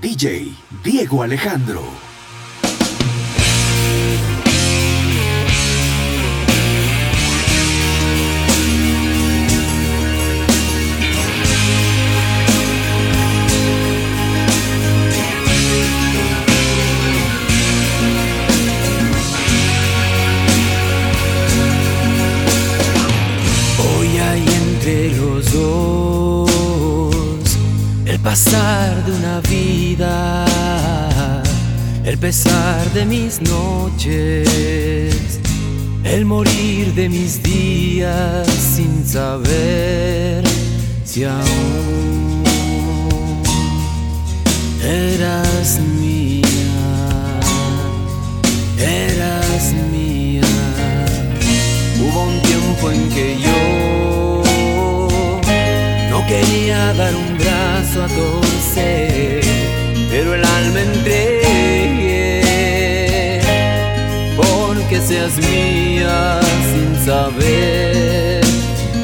DJ Diego Alejandro. Mis noches, el morir de mis días sin saber si aún eras mía, eras mía. Hubo un tiempo en que yo no quería dar un a torcer, pero el alma entregué mía sin saber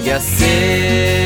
qué hacer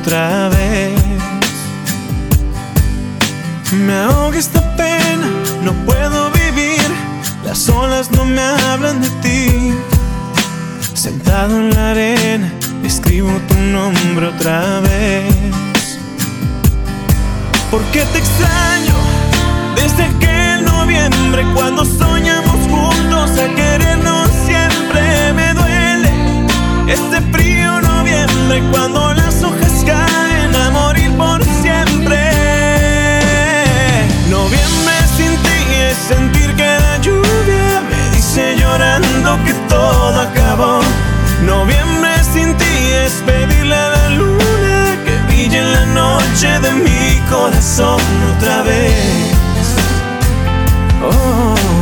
otra vez. Me ahoga esta pena, no puedo vivir. Las olas no me hablan de ti. Sentado en la arena, escribo tu nombre otra vez. Porque te extraño desde aquel noviembre cuando soñamos juntos a querernos siempre. Me duele este frío noviembre cuando las caen a morir por siempre. Noviembre sin ti es sentir que la lluvia me dice llorando que todo acabó. Noviembre sin ti es pedirle a la luna que brille en la noche de mi corazón otra vez. Otra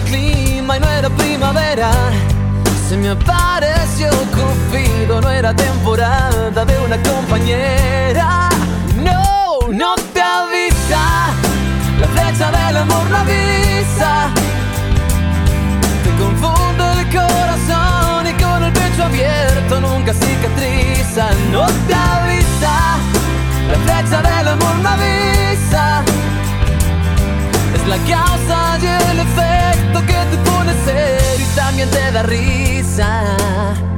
clima y no era primavera. Se me apareció Cupido, no era temporada de una compañera. No, no te avisa, la flecha del amor no avisa. Te confunde el corazón y con el pecho abierto nunca cicatriza. No te avisa, la flecha del amor no avisa la causa y el efecto que te pone serio y también te da risa.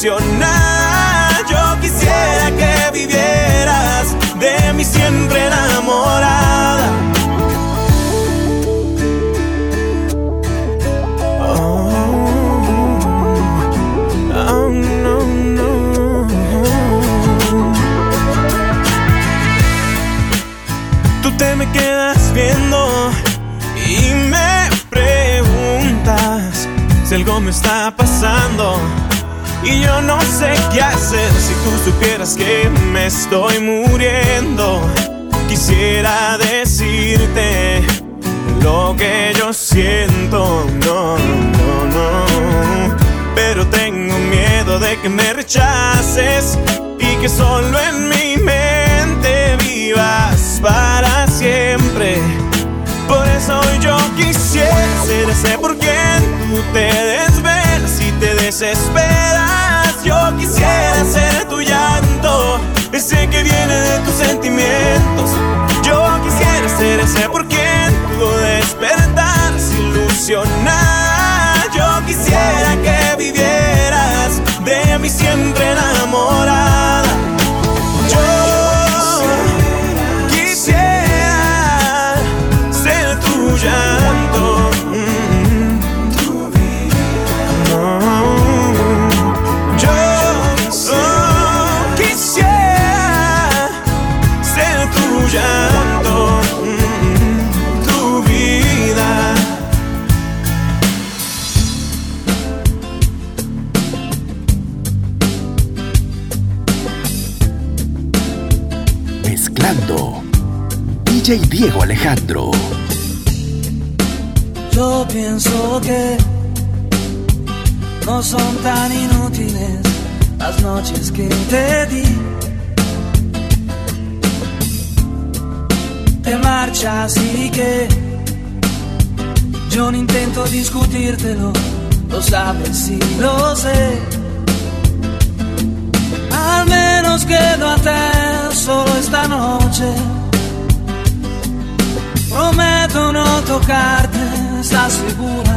Yo quisiera que vivieras de mí siempre enamorada. Oh, oh. Tú te me quedas viendo y me preguntas si algo me está pasando y yo no sé qué hacer si tú supieras que me estoy muriendo. Quisiera decirte lo que yo siento, no, no, no. Pero tengo miedo de que me rechaces y que solo en mi mente vivas para siempre. Por eso yo quisiera ser ese por quien tú te desvelas y te desesperas. Noches que te di. Te marchas y que yo no intento discutírtelo, lo sabes y lo sé. Al menos quédate solo esta noche. Prometo no tocarte, ¿estás segura?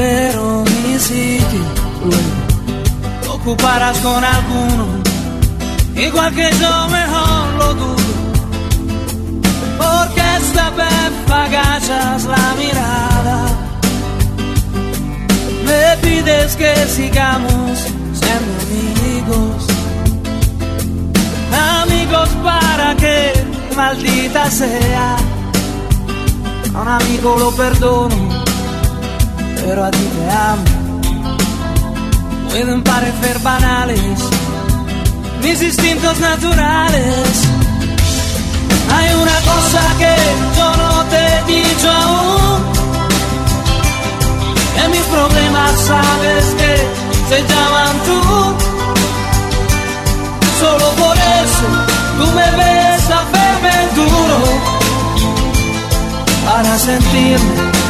Pero sitio, luego te ocuparás con alguno, igual que yo mejor lo dudo, porque esta vez agachas la mirada, me pides que sigamos siendo amigos, amigos para que maldita sea, a un amigo lo perdono pero a ti te amo. Pueden parecer banales mis instintos naturales. Hay una cosa que yo no te he dicho aún. Que mis problemas sabes que se llaman tú. Solo por eso tú me ves a verme duro para sentirme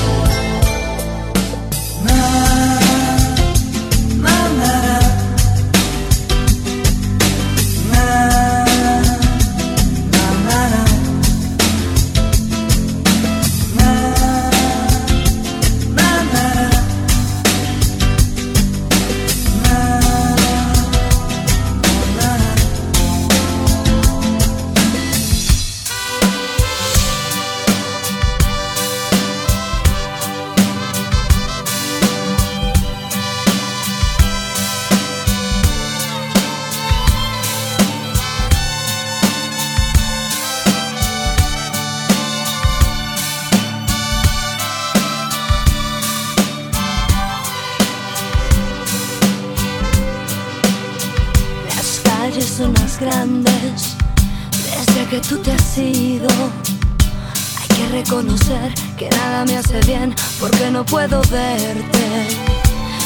Puedo verte.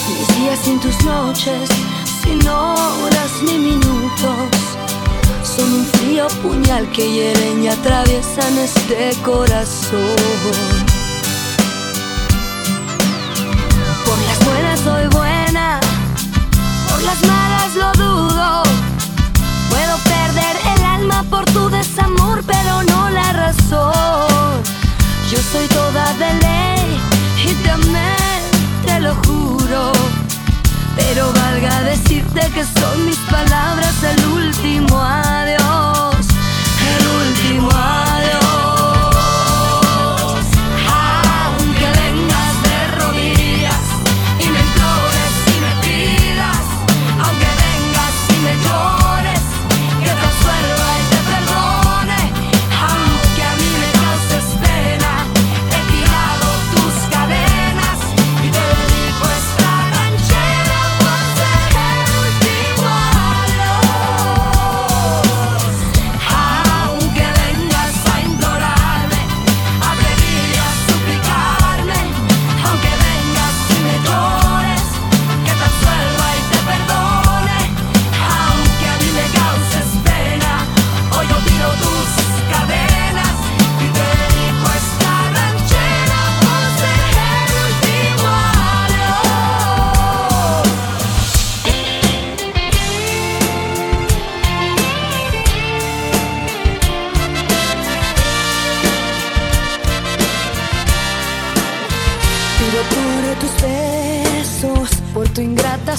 Mis días sin tus noches, sin horas ni minutos, son un frío puñal que hieren y atraviesan este corazón. Por las buenas soy buena, por las malas lo dudo. Por tu desamor, pero no la razón. Yo soy toda de ley y te amé, te lo juro. Pero valga decirte que son mis palabras el último adiós,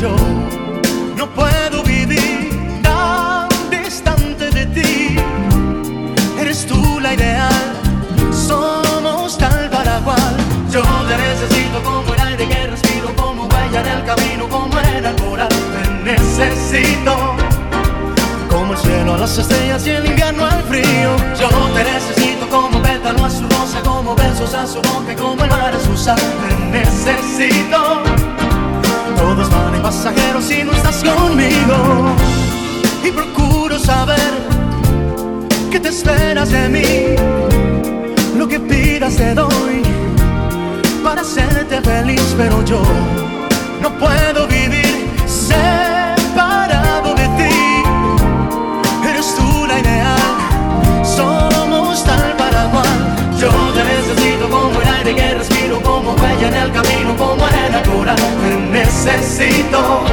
yo no puedo vivir tan distante de ti. Eres tú la ideal, somos tal para cual. Yo te necesito como el aire que respiro, como huella en el camino, como el coral. Te necesito como el cielo a las estrellas y el invierno al frío. Yo te necesito como pétalo a su rosa, como besos a su boca, como el mar a su sal. Te necesito. Todos van en pasajeros si no estás conmigo. Y procuro saber qué te esperas de mí. Lo que pidas te doy para hacerte feliz, pero yo no puedo necesito.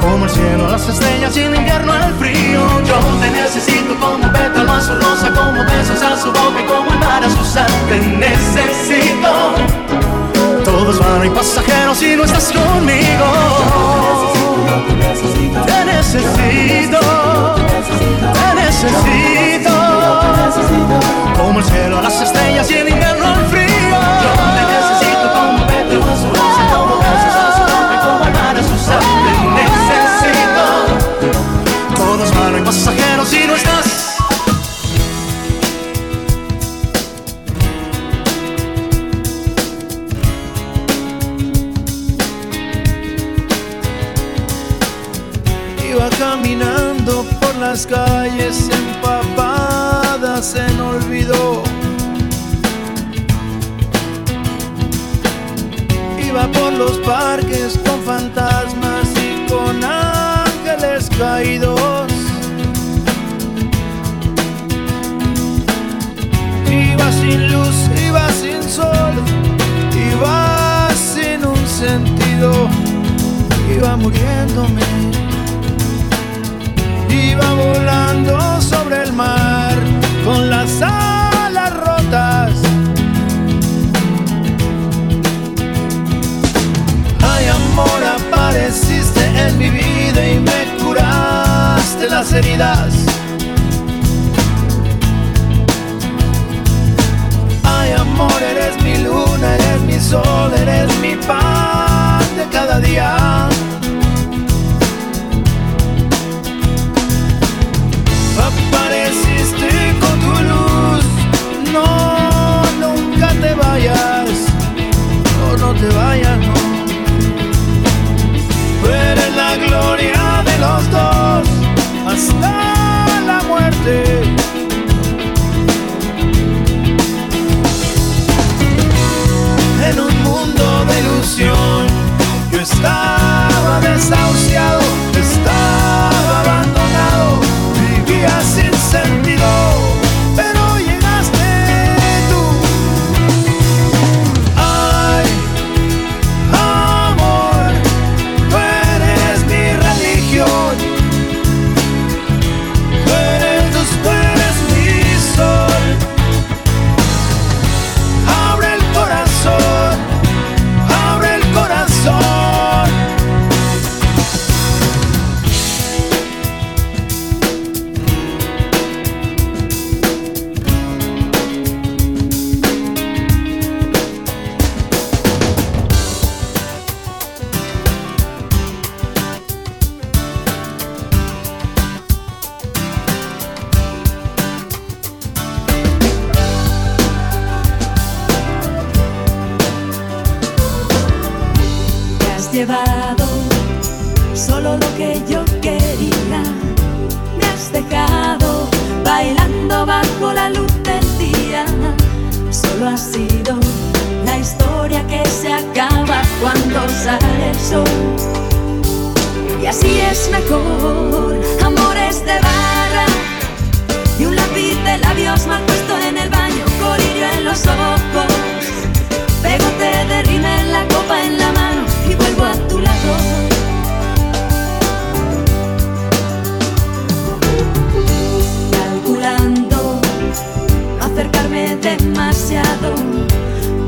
Como el cielo, las estrellas y en invierno el frío. Yo te necesito como pétalo a su rosa, como besos a su boca y como el mar a su sal. Te necesito. Todo es vano y pasajero si no estás conmigo. Te necesito. Te necesito. Como el cielo, las estrellas y el invierno. los parques con fantasmas y con ángeles caídos. Iba sin luz, iba sin sol, iba sin un sentido, iba muriéndome. Iba volando sobre el mar con las alas. mi vida y me curaste las heridas. Ay amor, eres mi luna, eres mi sol, eres mi pan de cada día.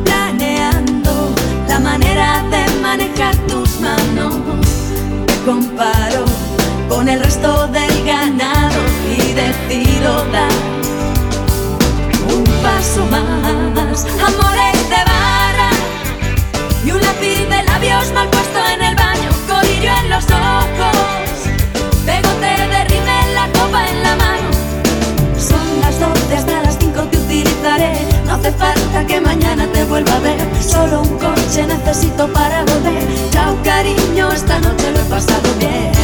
Planeando la manera de manejar tus manos. Me comparo con el resto del ganado y decido dar un paso más. Amores de y un lápiz de labios mal puesto en hace falta que mañana te vuelva a ver, solo un coche necesito para volver. Chao cariño, esta noche lo he pasado bien.